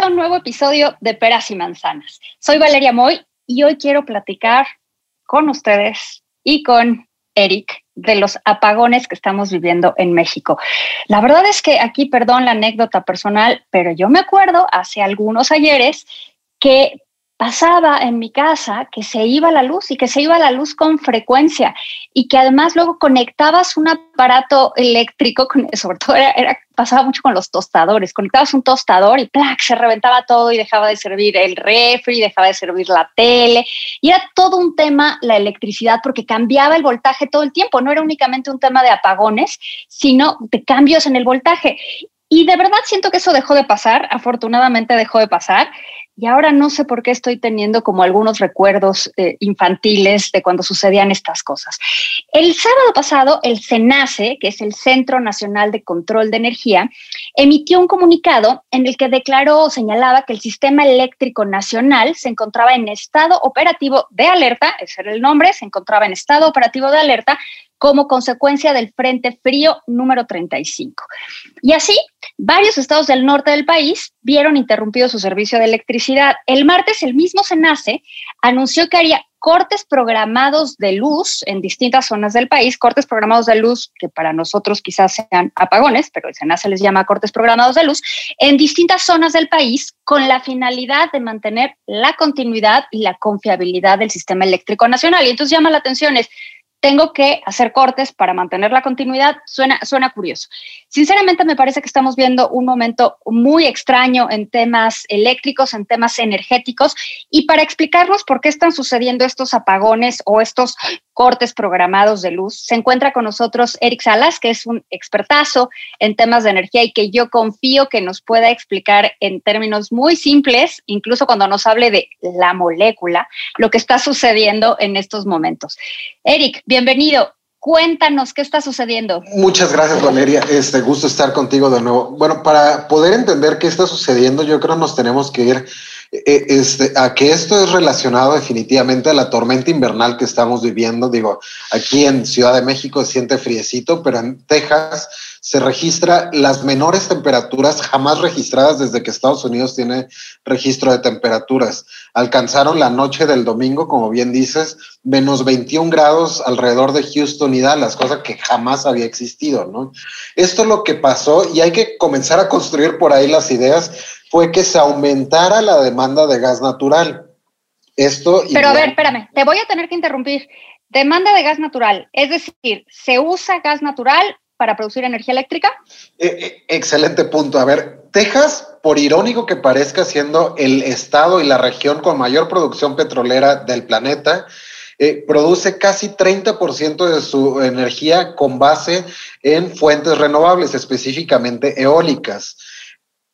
A un nuevo episodio de Peras y Manzanas. Soy Valeria Moy y hoy quiero platicar con ustedes y con Eric de los apagones que estamos viviendo en México. La verdad es que aquí, perdón la anécdota personal, pero yo me acuerdo hace algunos ayeres que pasaba en mi casa que se iba la luz y que se iba la luz con frecuencia y que además luego conectabas un aparato eléctrico, con, sobre todo era, pasaba mucho con los tostadores, conectabas un tostador y ¡plac! se reventaba todo y dejaba de servir el refri, dejaba de servir la tele y era todo un tema la electricidad porque cambiaba el voltaje todo el tiempo, no era únicamente un tema de apagones, sino de cambios en el voltaje. Y de verdad siento que eso dejó de pasar, afortunadamente dejó de pasar. Y ahora no sé por qué estoy teniendo como algunos recuerdos eh, infantiles de cuando sucedían estas cosas. El sábado pasado, el CENACE, que es el Centro Nacional de Control de Energía, emitió un comunicado en el que declaró o señalaba que el sistema eléctrico nacional se encontraba en estado operativo de alerta, ese era el nombre, se encontraba en estado operativo de alerta como consecuencia del Frente Frío número 35. Y así, varios estados del norte del país vieron interrumpido su servicio de electricidad. El martes, el mismo SENACE anunció que haría cortes programados de luz en distintas zonas del país, cortes programados de luz que para nosotros quizás sean apagones, pero el SENACE les llama cortes programados de luz, en distintas zonas del país con la finalidad de mantener la continuidad y la confiabilidad del sistema eléctrico nacional. Y entonces llama la atención es, tengo que hacer cortes para mantener la continuidad, suena, suena curioso. Sinceramente me parece que estamos viendo un momento muy extraño en temas eléctricos, en temas energéticos, y para explicarnos por qué están sucediendo estos apagones o estos cortes programados de luz, se encuentra con nosotros Eric Salas, que es un expertazo en temas de energía y que yo confío que nos pueda explicar en términos muy simples, incluso cuando nos hable de la molécula, lo que está sucediendo en estos momentos. Eric, bienvenido. Cuéntanos qué está sucediendo. Muchas gracias, Valeria. Este gusto estar contigo de nuevo. Bueno, para poder entender qué está sucediendo, yo creo nos tenemos que ir eh, este, a que esto es relacionado definitivamente a la tormenta invernal que estamos viviendo. Digo, aquí en Ciudad de México se siente friecito, pero en Texas se registra las menores temperaturas jamás registradas desde que Estados Unidos tiene registro de temperaturas. Alcanzaron la noche del domingo, como bien dices, menos 21 grados alrededor de Houston y Dallas, cosa que jamás había existido, ¿no? Esto es lo que pasó y hay que comenzar a construir por ahí las ideas, fue que se aumentara la demanda de gas natural. Esto Pero a ver, espérame, te voy a tener que interrumpir. Demanda de gas natural, es decir, se usa gas natural para producir energía eléctrica? Eh, eh, excelente punto. A ver, Texas, por irónico que parezca, siendo el estado y la región con mayor producción petrolera del planeta, eh, produce casi 30% de su energía con base en fuentes renovables, específicamente eólicas.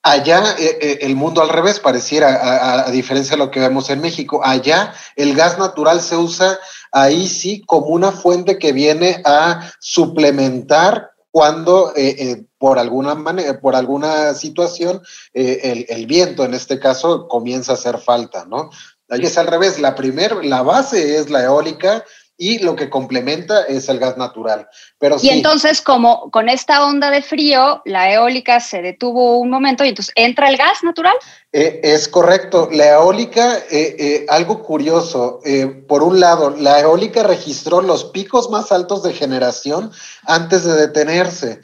Allá eh, eh, el mundo al revés pareciera, a, a, diferencia de lo que vemos en México. Allá el gas natural se usa ahí sí como una fuente que viene a suplementar cuando eh, eh, por alguna manera, por alguna situación, eh, el, el, viento en este caso comienza a hacer falta, ¿no? Ahí es al revés, la primera, la base es la eólica y lo que complementa es el gas natural. Pero y sí. entonces, como con esta onda de frío, la eólica se detuvo un momento y entonces entra el gas natural. Eh, es correcto. La eólica, eh, eh, algo curioso, por un lado, la eólica registró los picos más altos de generación antes de detenerse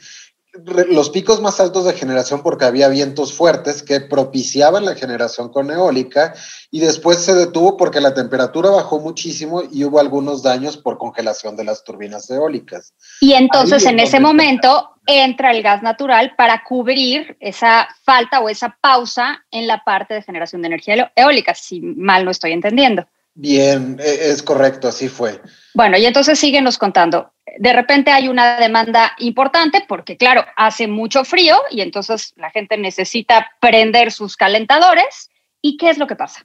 los picos más altos de generación porque había vientos fuertes que propiciaban la generación con eólica y después se detuvo porque la temperatura bajó muchísimo y hubo algunos daños por congelación de las turbinas eólicas. Y entonces Ahí en ese momento entra el gas natural para cubrir esa falta o esa pausa en la parte de generación de energía eólica, si mal no estoy entendiendo. Bien, es correcto, así fue. Bueno, y entonces síguenos contando. De repente hay una demanda importante porque, claro, hace mucho frío y entonces la gente necesita prender sus calentadores. ¿Y qué es lo que pasa?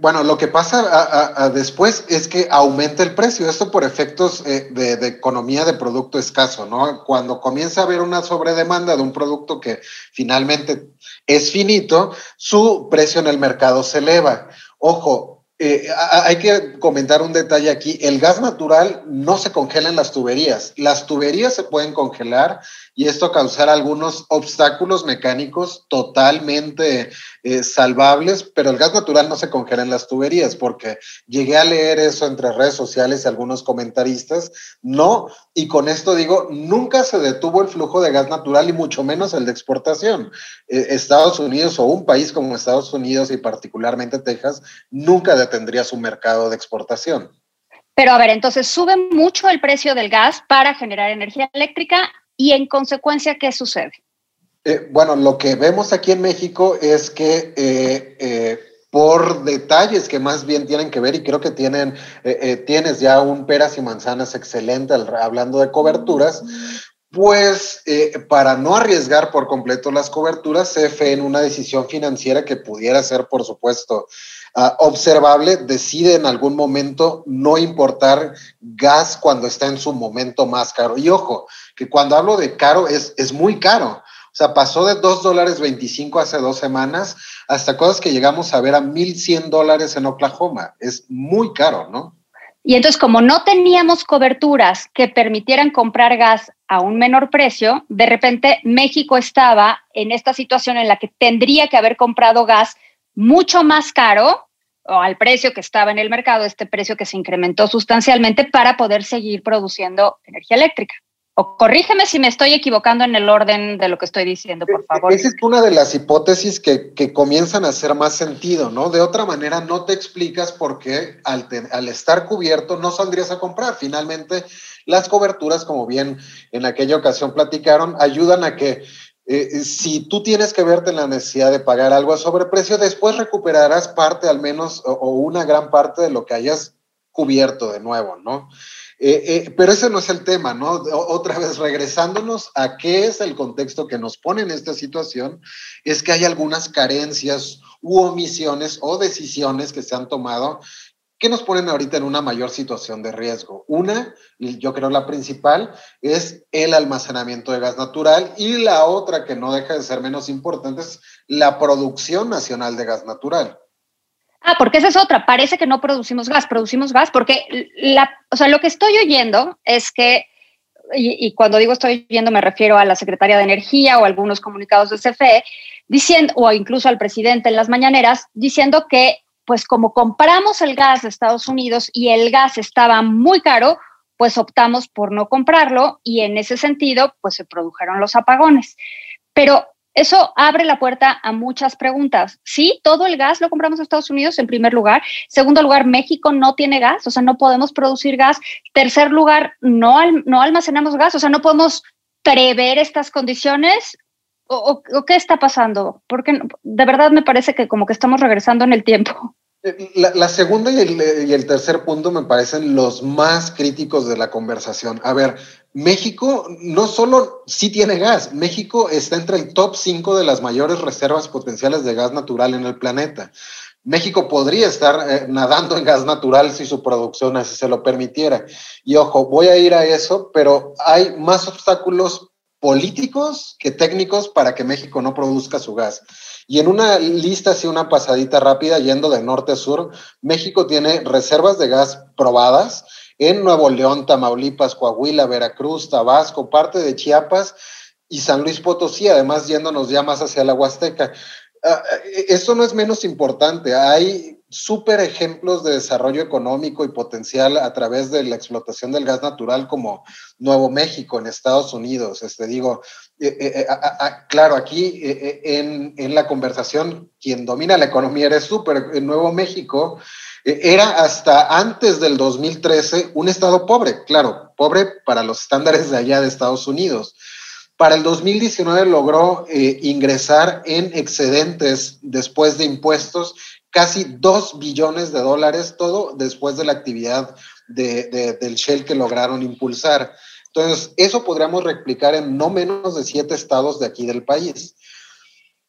Bueno, lo que pasa después es que aumenta el precio. Esto por efectos eh, de, de, economía de producto escaso, ¿no? Cuando comienza a haber una sobredemanda de un producto que finalmente es finito, su precio en el mercado se eleva. Ojo, eh, hay que comentar un detalle aquí. El gas natural no se congela en las tuberías. Las tuberías se pueden congelar y esto causar algunos obstáculos mecánicos totalmente eh, salvables, pero el gas natural no se congela en las tuberías porque llegué a leer eso entre redes sociales y algunos comentaristas. No, y con esto digo, nunca se detuvo el flujo de gas natural y mucho menos el de exportación. Eh, Estados Unidos o un país como Estados Unidos y particularmente Texas nunca detendría su mercado de exportación. Pero a ver, entonces sube mucho el precio del gas para generar energía eléctrica y en consecuencia, ¿qué sucede? Eh, bueno, lo que vemos aquí en México es que eh, eh, por detalles que más bien tienen que ver, y creo que tienen, tienes ya un peras y manzanas excelente hablando de coberturas, pues para no arriesgar por completo las coberturas, CFE en una decisión financiera que pudiera ser, por supuesto, Uh, observable, decide en algún momento no importar gas cuando está en su momento más caro. Y ojo, que cuando hablo de caro es, es muy caro. O sea, pasó de 2 dólares 25 hace dos semanas hasta cosas que llegamos a ver a 1.100 dólares en Oklahoma. Es muy caro, ¿no? Y entonces, como no teníamos coberturas que permitieran comprar gas a un menor precio, de repente México estaba en esta situación en la que tendría que haber comprado gas mucho más caro o al precio que estaba en el mercado, este precio que se incrementó sustancialmente para poder seguir produciendo energía eléctrica. O corrígeme si me estoy equivocando en el orden de lo que estoy diciendo, por e-, favor. Esa es una de las hipótesis que, que comienzan a hacer más sentido, ¿no? De otra manera, no te explicas por qué al, al estar cubierto no saldrías a comprar. Finalmente, las coberturas, como bien en aquella ocasión platicaron, ayudan a que eh, si tú tienes que verte en la necesidad de pagar algo a sobreprecio, después recuperarás parte al menos o, una gran parte de lo que hayas cubierto de nuevo, ¿no? Eh, eh, pero ese no es el tema, ¿no? Otra vez, regresándonos a qué es el contexto que nos pone en esta situación, es que hay algunas carencias u omisiones o decisiones que se han tomado ¿Qué nos ponen ahorita en una mayor situación de riesgo? Una, y yo creo la principal, es el almacenamiento de gas natural y la otra, que no deja de ser menos importante, es la producción nacional de gas natural. Ah, porque esa es otra. Parece que no producimos gas, producimos gas porque la, o sea, lo que estoy oyendo es que, y, cuando digo estoy oyendo me refiero a la Secretaría de Energía o algunos comunicados de CFE, diciendo, o incluso al presidente en las mañaneras, diciendo que pues como compramos el gas de Estados Unidos y el gas estaba muy caro, pues optamos por no comprarlo y en ese sentido, pues se produjeron los apagones. Pero eso abre la puerta a muchas preguntas. Sí, todo el gas lo compramos en Estados Unidos en primer lugar. Segundo lugar, México no tiene gas, o sea, no podemos producir gas. Tercer lugar, no, no almacenamos gas, o sea, no podemos prever estas condiciones. ¿O, qué está pasando? Porque de verdad me parece que como que estamos regresando en el tiempo. Eh, la, segunda y el, y el, tercer punto me parecen los más críticos de la conversación. A ver, México no solo sí tiene gas, México está entre el top 5 de las mayores reservas potenciales de gas natural en el planeta. México podría estar eh, nadando en gas natural si su producción así se lo permitiera. Y ojo, voy a ir a eso, pero hay más obstáculos políticos que técnicos para que México no produzca su gas. Y en una lista, así una pasadita rápida, yendo de norte a sur, México tiene reservas de gas probadas en Nuevo León, Tamaulipas, Coahuila, Veracruz, Tabasco, parte de Chiapas y San Luis Potosí, además yéndonos ya más hacia la Huasteca. Ah, eh, esto no es menos importante. Hay súper ejemplos de desarrollo económico y potencial a través de la explotación del gas natural como Nuevo México en Estados Unidos. Este, digo, eh, eh, claro, aquí en, en, la conversación, quien domina la economía eres tú, en Nuevo México era hasta antes del 2013 un estado pobre, claro, pobre para los estándares de allá de Estados Unidos para el 2019 logró eh, ingresar en excedentes después de impuestos casi 2 billones de dólares, todo después de la actividad de, del Shell que lograron impulsar. Entonces, eso podríamos replicar en no menos de siete estados de aquí del país.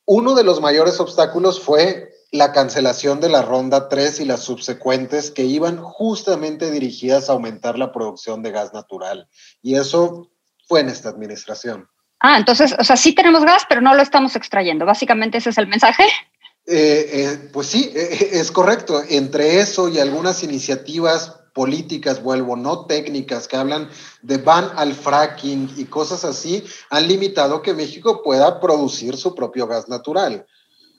Uno de los mayores obstáculos fue la cancelación de la ronda 3 y las subsecuentes que iban justamente dirigidas a aumentar la producción de gas natural. Y eso fue en esta administración. Ah, entonces, o sea, sí tenemos gas, pero no lo estamos extrayendo. Básicamente ese es el mensaje. Eh, eh, pues sí, eh, es correcto. Entre eso y algunas iniciativas políticas, vuelvo, no técnicas, que hablan de van al fracking y cosas así, han limitado que México pueda producir su propio gas natural.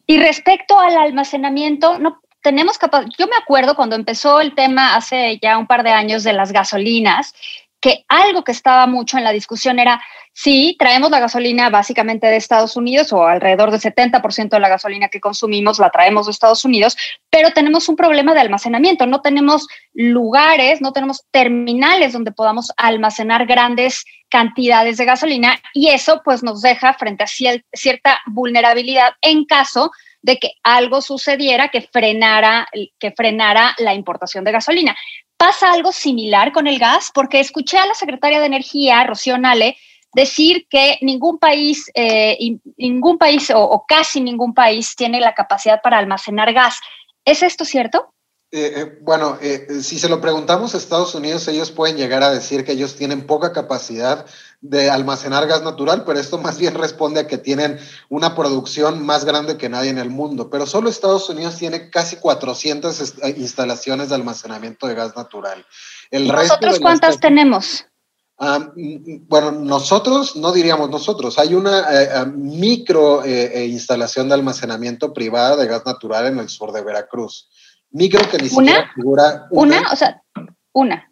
Y respecto al almacenamiento, no tenemos capaz. Yo me acuerdo cuando empezó el tema hace ya un par de años de las gasolinas, que algo que estaba mucho en la discusión era, sí, traemos la gasolina básicamente de Estados Unidos o alrededor del 70% de la gasolina que consumimos la traemos de Estados Unidos, pero tenemos un problema de almacenamiento, no tenemos lugares, no tenemos terminales donde podamos almacenar grandes cantidades de gasolina y eso pues nos deja frente a cierta vulnerabilidad en caso de que algo sucediera que frenara, que frenara la importación de gasolina. ¿Pasa algo similar con el gas? Porque escuché a la secretaria de Energía, Rocío Nale, decir que ningún país, eh, ningún país o, casi ningún país tiene la capacidad para almacenar gas. ¿Es esto cierto? Eh, eh, bueno, si se lo preguntamos a Estados Unidos, ellos pueden llegar a decir que ellos tienen poca capacidad de almacenar gas natural, pero esto más bien responde a que tienen una producción más grande que nadie en el mundo. Pero solo Estados Unidos tiene casi 400 eh, instalaciones de almacenamiento de gas natural. El ¿Nosotros cuántas tenemos? Ah, mm, bueno, nosotros no diríamos nosotros. Hay una eh, eh, micro instalación de almacenamiento privada de gas natural en el sur de Veracruz. Micro que ni siquiera figura. Una, una o sea, una.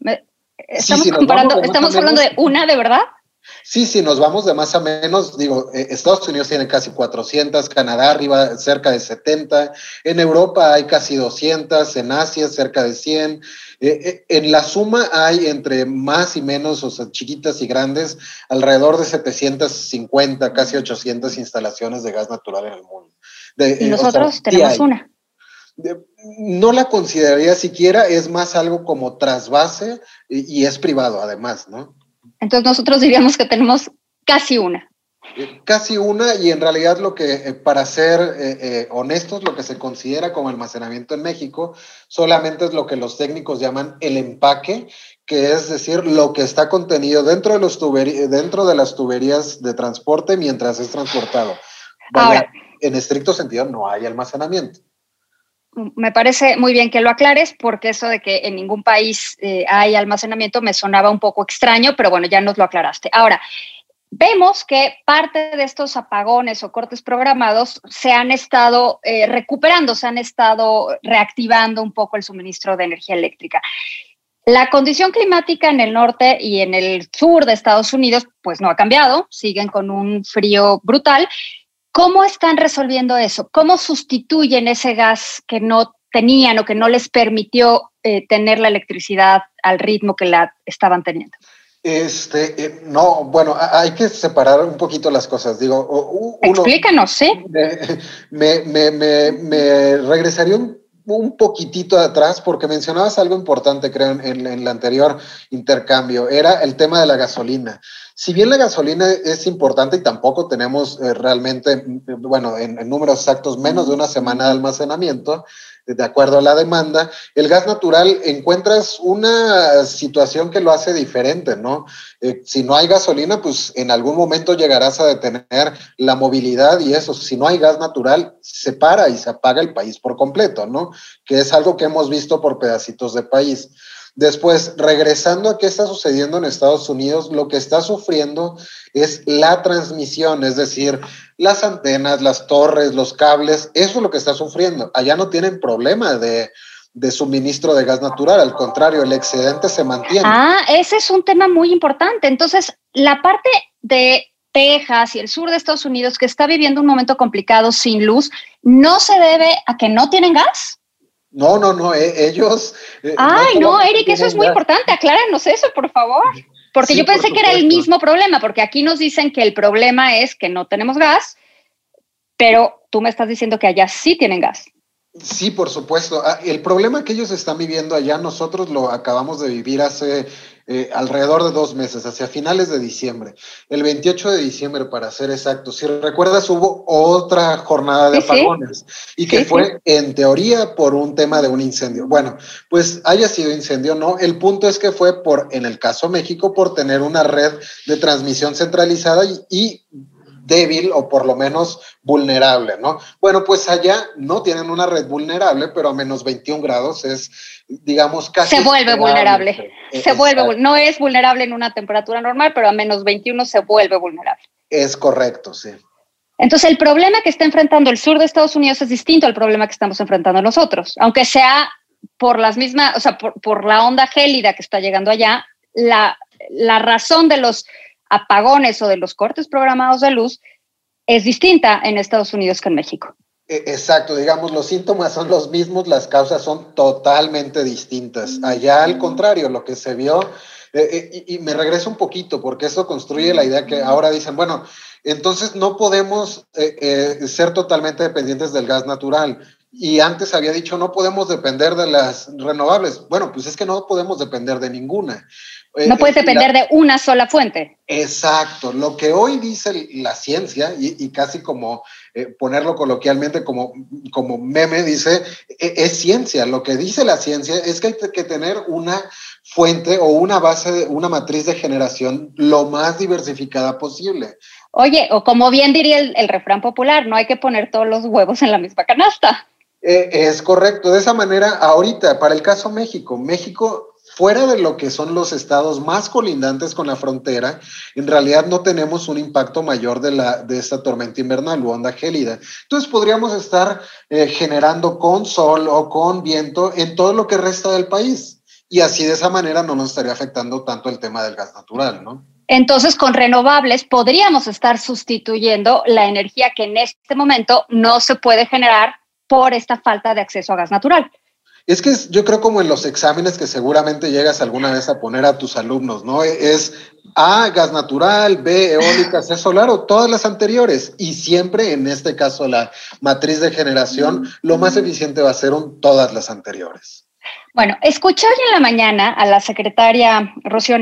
Estamos comparando, estamos hablando de una de verdad. Sí, sí, nos vamos de más a menos. Digo, eh, Estados Unidos tiene casi 400, Canadá arriba cerca de 70, en Europa hay casi 200, en Asia cerca de 100. Eh, eh, en la suma hay entre más y menos, o sea, chiquitas y grandes, alrededor de 750, casi 800 instalaciones de gas natural en el mundo. y nosotros tenemos una. No la consideraría siquiera, es más algo como trasvase y es privado además, ¿no? Entonces nosotros diríamos que tenemos casi una. Casi una y en realidad lo que, eh, para ser eh, eh, honestos, lo que se considera como almacenamiento en México solamente es lo que los técnicos llaman el empaque, que es decir, lo que está contenido dentro de, los dentro de las tuberías de transporte mientras es transportado. Ahora, en estricto sentido no hay almacenamiento me parece muy bien que lo aclares porque eso de que en ningún país eh, hay almacenamiento me sonaba un poco extraño, pero bueno, ya nos lo aclaraste. Ahora, vemos que parte de estos apagones o cortes programados se han estado eh, recuperando, se han estado reactivando un poco el suministro de energía eléctrica. La condición climática en el norte y en el sur de Estados Unidos pues no ha cambiado, siguen con un frío brutal ¿Cómo están resolviendo eso? ¿Cómo sustituyen ese gas que no tenían o que no les permitió eh, tener la electricidad al ritmo que la estaban teniendo? Este, eh, no, bueno, hay que separar un poquito las cosas. Digo, explícanos, ¿sí? Me, me, me, me regresaría un, un, poquitito atrás porque mencionabas algo importante, creo, en, en el anterior intercambio. Era el tema de la gasolina. Si bien la gasolina es importante y tampoco tenemos eh, realmente, bueno, en, números exactos, menos de una semana de almacenamiento, de acuerdo a la demanda, el gas natural encuentras una situación que lo hace diferente, ¿no? Eh, si no hay gasolina, pues en algún momento llegarás a detener la movilidad y eso, si no hay gas natural, se para y se apaga el país por completo, ¿no? Que es algo que hemos visto por pedacitos de país. Después, regresando a qué está sucediendo en Estados Unidos, lo que está sufriendo es la transmisión, es decir, las antenas, las torres, los cables, eso es lo que está sufriendo. Allá no tienen problema de, suministro de gas natural, al contrario, el excedente se mantiene. Ah, ese es un tema muy importante. Entonces, la parte de Texas y el sur de Estados Unidos que está viviendo un momento complicado sin luz, ¿no se debe a que no tienen gas? No, no, no, eh, ellos... Eh, Ay, no, Eric, eso es muy importante, acláranos eso, por favor. Porque yo pensé que era el mismo problema, porque aquí nos dicen que el problema es que no tenemos gas, pero tú me estás diciendo que allá sí tienen gas. Sí, por supuesto. Ah, el problema que ellos están viviendo allá, nosotros lo acabamos de vivir hace eh, alrededor de dos meses, hacia finales de diciembre, el 28 de diciembre para ser exacto. Si recuerdas, hubo otra jornada de apagones y que fue en teoría por un tema de un incendio. Bueno, pues haya sido incendio, no. El punto es que fue por, en el caso México, por tener una red de transmisión centralizada y débil o por lo menos vulnerable, ¿no? Bueno, pues allá no tienen una red vulnerable, pero a menos 21 grados es, digamos, casi... Se vuelve vulnerable. Se vuelve, no es vulnerable en una temperatura normal, pero a menos 21 se vuelve vulnerable. Es correcto, sí. Entonces, el problema que está enfrentando el sur de Estados Unidos es distinto al problema que estamos enfrentando nosotros, aunque sea por las mismas, o sea, por, por la onda gélida que está llegando allá, la, la razón de los apagones o de los cortes programados de luz es distinta en Estados Unidos que en México. E, exacto, digamos, los síntomas son los mismos, las causas son totalmente distintas. Allá, al contrario, lo que se vio, eh, eh, y, me regreso un poquito, porque eso construye la idea que ahora dicen, bueno, entonces no podemos eh, ser totalmente dependientes del gas natural. Y antes había dicho, no podemos depender de las renovables. Bueno, pues es que no podemos depender de ninguna. No eh, puedes depender de una sola fuente. Exacto. Lo que hoy dice la ciencia, y, casi como eh, ponerlo coloquialmente como, como meme, dice, e, es ciencia. Lo que dice la ciencia es que hay que tener una fuente o una base, una matriz de generación lo más diversificada posible. Oye, o como bien diría el, refrán popular, no hay que poner todos los huevos en la misma canasta. Eh, es correcto. De esa manera, ahorita, para el caso México, México fuera de lo que son los estados más colindantes con la frontera, en realidad no tenemos un impacto mayor de, la, de esta tormenta invernal o onda gélida. Entonces podríamos estar eh, generando con sol o con viento en todo lo que resta del país. Y así de esa manera no nos estaría afectando tanto el tema del gas natural, ¿no? Entonces, con renovables podríamos estar sustituyendo la energía que en este momento no se puede generar por esta falta de acceso a gas natural. Es que yo creo como en los exámenes que seguramente llegas alguna vez a poner a tus alumnos, ¿no? Es A, gas natural, B, eólica, C, solar o todas las anteriores. Y siempre, en este caso, la matriz de generación, lo más eficiente va a ser un, todas las anteriores. Bueno, escuché hoy en la mañana a la secretaria Rocío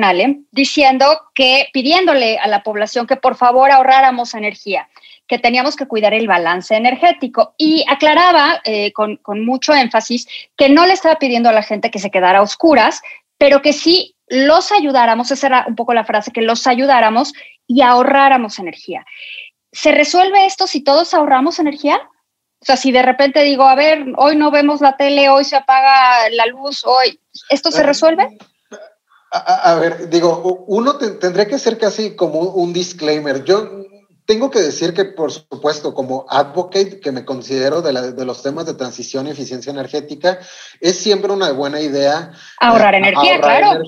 diciendo que, pidiéndole a la población que por favor ahorráramos energía que teníamos que cuidar el balance energético y aclaraba eh, con, mucho énfasis que no le estaba pidiendo a la gente que se quedara a oscuras, pero que sí los ayudáramos, esa era un poco la frase, que los ayudáramos y ahorráramos energía. ¿Se resuelve esto si todos ahorramos energía? O sea, si de repente digo, a ver, hoy no vemos la tele, hoy se apaga la luz, hoy, ¿esto se resuelve? A, ver, digo, uno tendría que ser casi como un disclaimer. Yo tengo que decir que, por supuesto, como advocate, que me considero de, los temas de transición y eficiencia energética, es siempre una buena idea. Ahorrar energía, claro.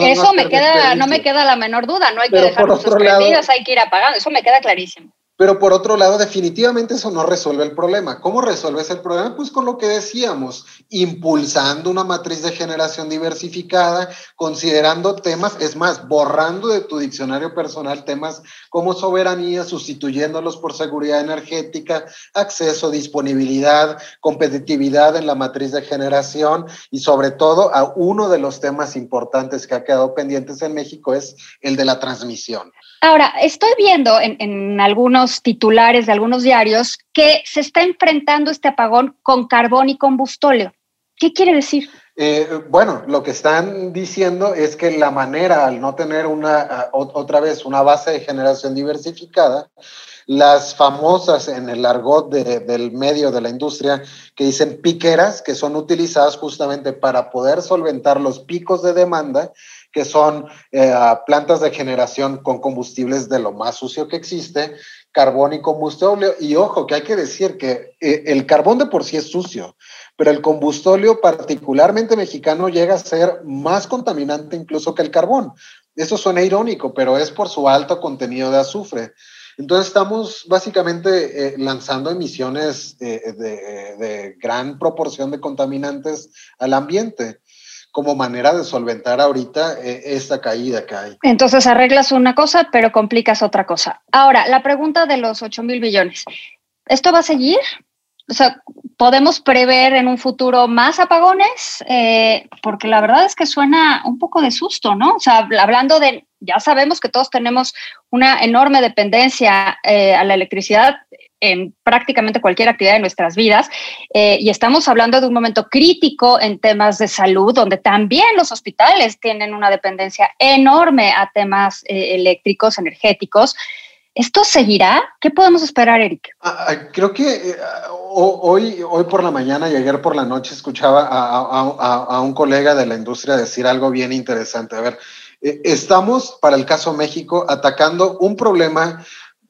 eso me queda, no me queda la menor duda, no hay que dejar nuestras prendidas, hay que ir apagando, eso me queda clarísimo. Pero por otro lado, definitivamente eso no resuelve el problema. ¿Cómo resuelves el problema? Pues con lo que decíamos, impulsando una matriz de generación diversificada, considerando temas, es más, borrando de tu diccionario personal temas como soberanía, sustituyéndolos por seguridad energética, acceso, disponibilidad, competitividad en la matriz de generación y sobre todo a uno de los temas importantes que ha quedado pendientes en México es el de la transmisión. Ahora, estoy viendo en, algunos titulares de algunos diarios que se está enfrentando este apagón con carbón y combustóleo. ¿Qué quiere decir? Eh, bueno, lo que están diciendo es que la manera, al no tener una, otra vez, una base de generación diversificada, las famosas en el argot del medio de la industria que dicen piqueras, que son utilizadas justamente para poder solventar los picos de demanda, que son eh, plantas de generación con combustibles de lo más sucio que existe, carbón y combustible. Y ojo, que hay que decir que eh, el carbón de por sí es sucio, pero el combustible particularmente mexicano llega a ser más contaminante incluso que el carbón. Eso suena irónico, pero es por su alto contenido de azufre. Entonces estamos básicamente eh, lanzando emisiones de, gran proporción de contaminantes al ambiente como manera de solventar ahorita eh, esta caída que hay. Entonces arreglas una cosa, pero complicas otra cosa. Ahora, la pregunta de los 8 mil billones. ¿Esto va a seguir? o sea, podemos prever en un futuro más apagones, eh, porque la verdad es que suena un poco de susto, ¿no? O sea, hablando de, ya sabemos que todos tenemos una enorme dependencia eh, a la electricidad en prácticamente cualquier actividad de nuestras vidas. Eh, y estamos hablando de un momento crítico en temas de salud, donde también los hospitales tienen una dependencia enorme a temas eléctricos, energéticos. ¿Esto seguirá? ¿Qué podemos esperar, Eric? Ah, ah, creo que eh, hoy, hoy por la mañana y ayer por la noche escuchaba a, un colega de la industria decir algo bien interesante. A ver, eh, estamos, para el caso México, atacando un problema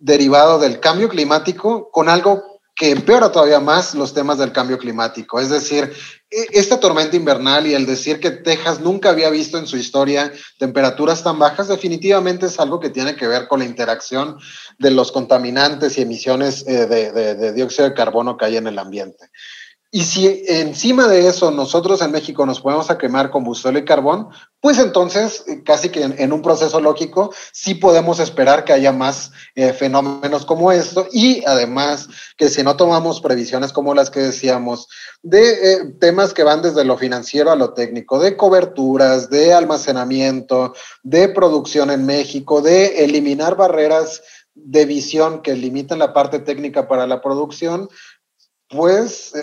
derivado del cambio climático con algo que empeora todavía más los temas del cambio climático. Es decir, e, esta tormenta invernal y el decir que Texas nunca había visto en su historia temperaturas tan bajas, definitivamente es algo que tiene que ver con la interacción de los contaminantes y emisiones eh, de, dióxido de carbono que hay en el ambiente. Y si encima de eso nosotros en México nos ponemos a quemar combustible y carbón, pues entonces eh, casi que en, un proceso lógico sí podemos esperar que haya más eh, fenómenos como esto. Y además que si no tomamos previsiones como las que decíamos de eh, temas que van desde lo financiero a lo técnico, de coberturas, de almacenamiento, de producción en México, de eliminar barreras de visión que limitan la parte técnica para la producción, pues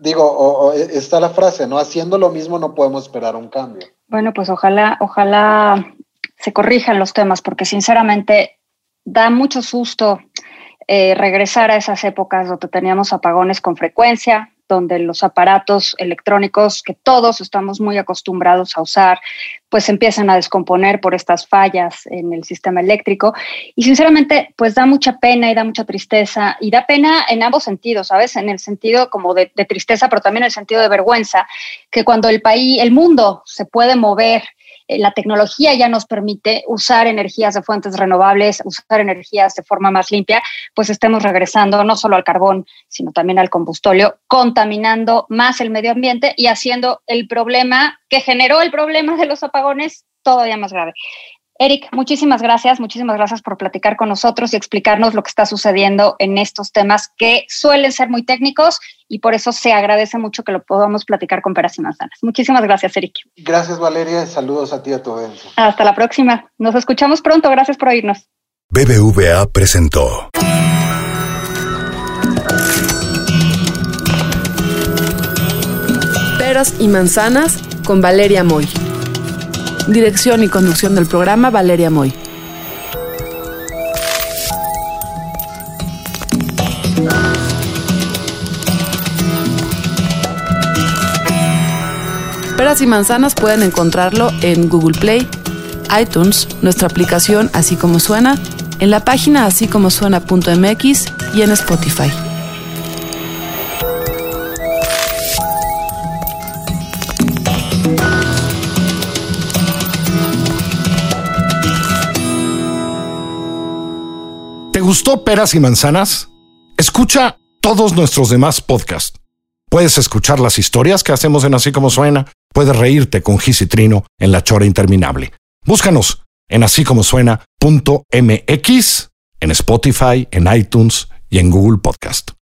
digo, está la frase, ¿no? Haciendo lo mismo no podemos esperar un cambio. Bueno, pues ojalá, ojalá se corrijan los temas, porque sinceramente da mucho susto eh, regresar a esas épocas donde teníamos apagones con frecuencia, donde los aparatos electrónicos que todos estamos muy acostumbrados a usar, pues empiezan a descomponer por estas fallas en el sistema eléctrico. Y sinceramente, pues da mucha pena y da mucha tristeza, y da pena en ambos sentidos, ¿sabes? En el sentido como de, de tristeza, pero también en el sentido de vergüenza, que cuando el país, el mundo se puede mover la tecnología ya nos permite usar energías de fuentes renovables, usar energías de forma más limpia, pues estemos regresando no solo al carbón, sino también al combustóleo, contaminando más el medio ambiente y haciendo el problema que generó el problema de los apagones todavía más grave. Eric, muchísimas gracias, muchísimas gracias por platicar con nosotros y explicarnos lo que está sucediendo en estos temas que suelen ser muy técnicos y por eso se agradece mucho que lo podamos platicar con peras y manzanas. Muchísimas gracias, Eric. Gracias, Valeria. Saludos a ti y a tu audiencia. Hasta la próxima. Nos escuchamos pronto. Gracias por oírnos. BBVA presentó. Peras y manzanas con Valeria Moy. Dirección y conducción del programa Valeria Moy. Peras y manzanas pueden encontrarlo en Google Play, iTunes, nuestra aplicación Así como suena, en la página así como suena.mx y en Spotify. Gustó Peras y Manzanas? Escucha todos nuestros demás podcasts. Puedes escuchar las historias que hacemos en Así como Suena. Puedes reírte con Gis y Trino en La Chora Interminable. Búscanos en así como en Spotify, en iTunes y en Google Podcast.